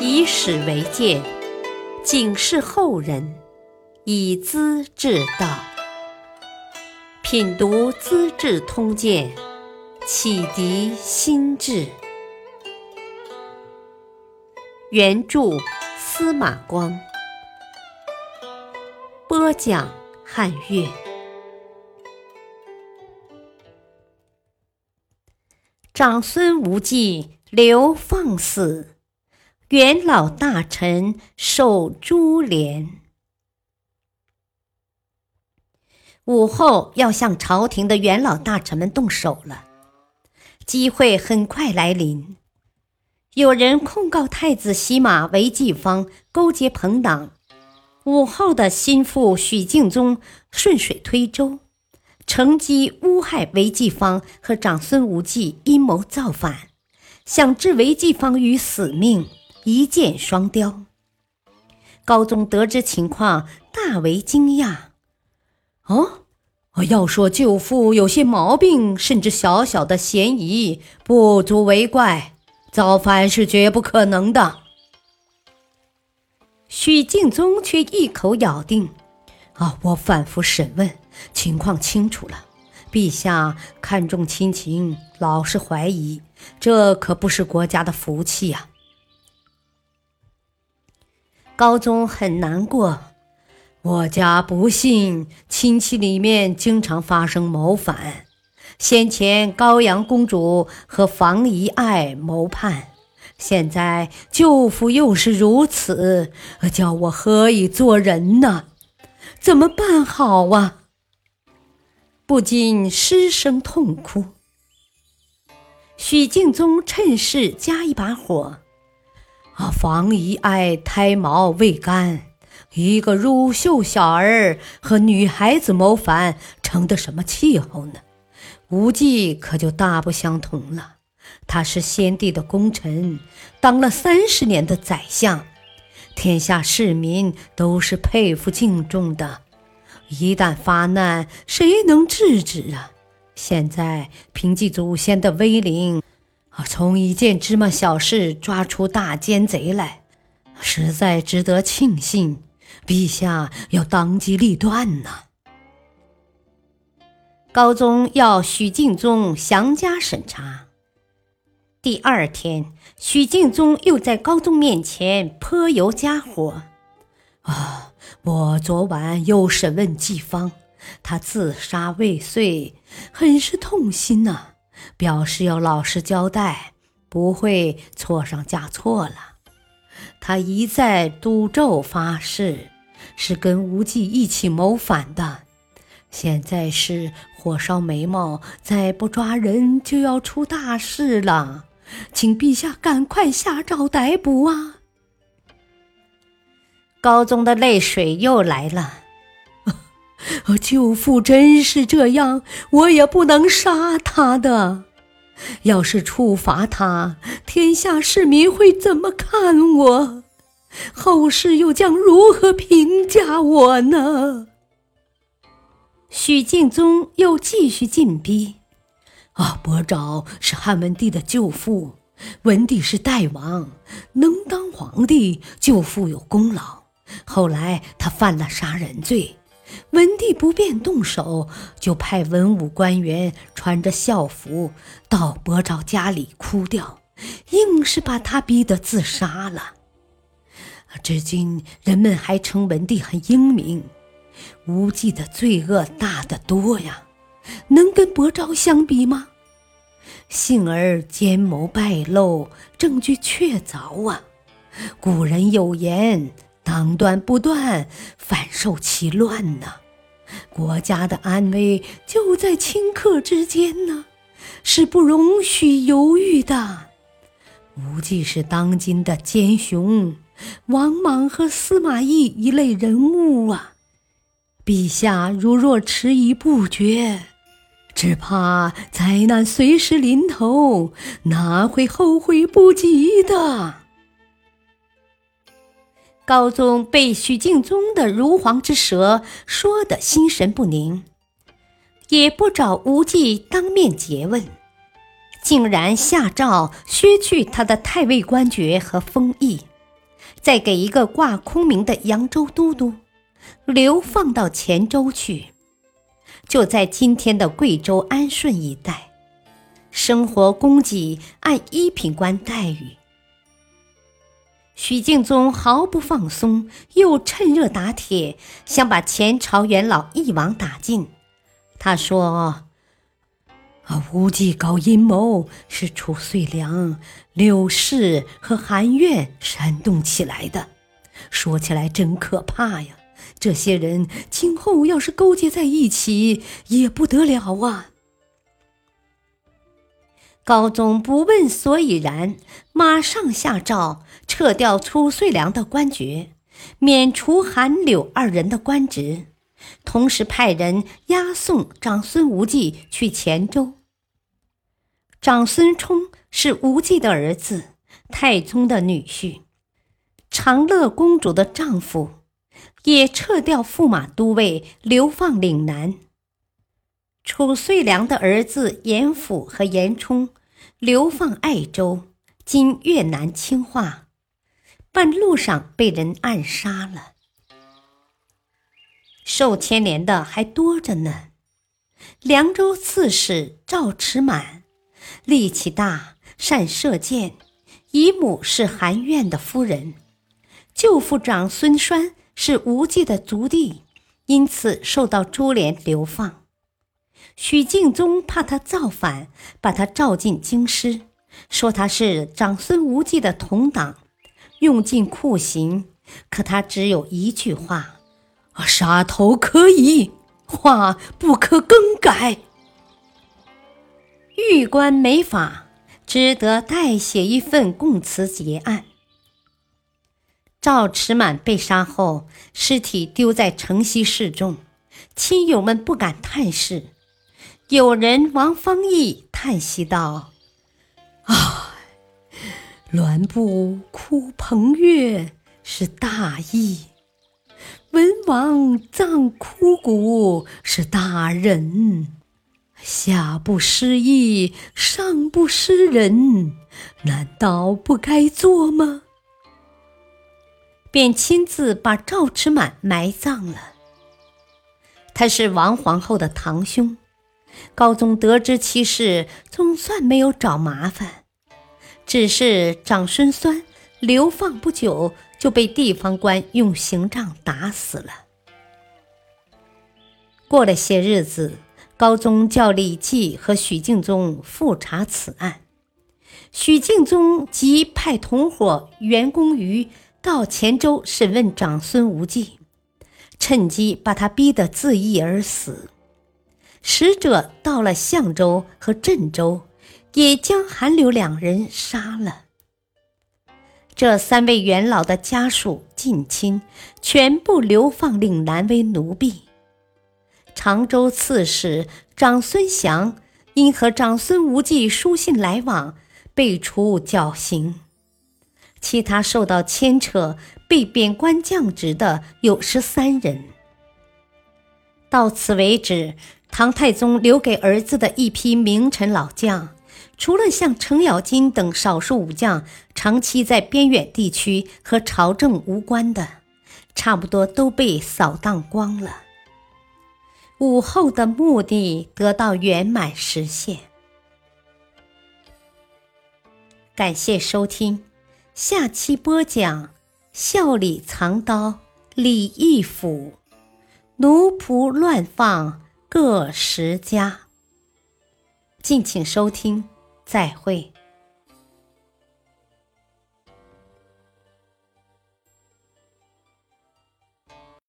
以史为鉴，警示后人，以资治道。品读《资治通鉴》，启迪心智。原著司马光，播讲汉乐。长孙无忌流放死，元老大臣受株连。武后要向朝廷的元老大臣们动手了，机会很快来临。有人控告太子洗马为继方勾结朋党，武后的心腹许敬宗顺水推舟。乘机诬害韦继方和长孙无忌阴谋造反，想置韦继方于死命，一箭双雕。高宗得知情况，大为惊讶。哦，要说舅父有些毛病，甚至小小的嫌疑，不足为怪，造反是绝不可能的。许敬宗却一口咬定。啊！我反复审问，情况清楚了。陛下看重亲情，老是怀疑，这可不是国家的福气呀。高宗很难过，我家不幸亲戚里面经常发生谋反，先前高阳公主和房遗爱谋叛，现在舅父又是如此，叫我何以做人呢？怎么办好啊？不禁失声痛哭。许敬宗趁势加一把火：“啊，房遗爱胎毛未干，一个乳臭小儿和女孩子谋反，成的什么气候呢？无忌可就大不相同了。他是先帝的功臣，当了三十年的宰相。”天下市民都是佩服敬重的，一旦发难，谁能制止啊？现在凭借祖先的威灵，从一件芝麻小事抓出大奸贼来，实在值得庆幸。陛下要当机立断呐！高宗要许敬宗详加审查。第二天，许敬宗又在高宗面前泼油加火。啊，我昨晚又审问季方，他自杀未遂，很是痛心呐，表示要老实交代，不会错上加错了。他一再赌咒发誓，是跟无忌一起谋反的。现在是火烧眉毛，再不抓人就要出大事了。请陛下赶快下诏逮捕啊！高宗的泪水又来了。舅父真是这样，我也不能杀他的。要是处罚他，天下市民会怎么看我？后世又将如何评价我呢？许敬宗又继续进逼。啊，伯昭是汉文帝的舅父，文帝是代王，能当皇帝，舅父有功劳。后来他犯了杀人罪，文帝不便动手，就派文武官员穿着孝服到伯昭家里哭掉，硬是把他逼得自杀了。至今人们还称文帝很英明，无忌的罪恶大得多呀。能跟伯昭相比吗？幸而奸谋败露，证据确凿啊！古人有言：“当断不断，反受其乱呐。”国家的安危就在顷刻之间呢，是不容许犹豫的。无忌是当今的奸雄，王莽和司马懿一类人物啊！陛下如若迟疑不决，只怕灾难随时临头，哪会后悔不及的？高宗被许敬宗的如簧之舌说得心神不宁，也不找无忌当面诘问，竟然下诏削去他的太尉官爵和封邑，再给一个挂空名的扬州都督，流放到黔州去，就在今天的贵州安顺一带，生活供给按一品官待遇。许敬宗毫不放松，又趁热打铁，想把前朝元老一网打尽。他说：“啊，无忌搞阴谋是褚遂良、柳氏和韩苑煽动起来的，说起来真可怕呀！这些人今后要是勾结在一起，也不得了啊！”高宗不问所以然，马上下诏撤掉褚遂良的官爵，免除韩柳二人的官职，同时派人押送长孙无忌去黔州。长孙冲是无忌的儿子，太宗的女婿，长乐公主的丈夫，也撤掉驸马都尉，流放岭南。褚遂良的儿子严辅和严冲。流放爱州，今越南清化，半路上被人暗杀了。受牵连的还多着呢。凉州刺史赵持满，力气大，善射箭，姨母是韩苑的夫人，舅父长孙栓是无忌的族弟，因此受到株连流放。许敬宗怕他造反，把他召进京师，说他是长孙无忌的同党，用尽酷刑。可他只有一句话：“杀头可以，话不可更改。”狱官没法，只得代写一份供词结案。赵持满被杀后，尸体丢在城西示众，亲友们不敢探视。有人王方义叹息道：“唉，栾布哭彭越是大义，文王葬枯骨是大仁，下不失义，上不失仁，难道不该做吗？”便亲自把赵持满埋葬了。他是王皇后的堂兄。高宗得知其事，总算没有找麻烦，只是长孙酸流放不久就被地方官用刑杖打死了。过了些日子，高宗叫李绩和许敬宗复查此案，许敬宗即派同伙袁公瑜到黔州审问长孙无忌，趁机把他逼得自缢而死。使者到了相州和镇州，也将韩柳两人杀了。这三位元老的家属近亲全部流放岭南为奴婢。常州刺史长孙祥因和长孙无忌书信来往，被处绞刑。其他受到牵扯被贬官降职的有十三人。到此为止。唐太宗留给儿子的一批名臣老将，除了像程咬金等少数武将长期在边远地区和朝政无关的，差不多都被扫荡光了。武后的目的得到圆满实现。感谢收听，下期播讲：笑里藏刀，李义府，奴仆乱放。各十家，敬请收听，再会。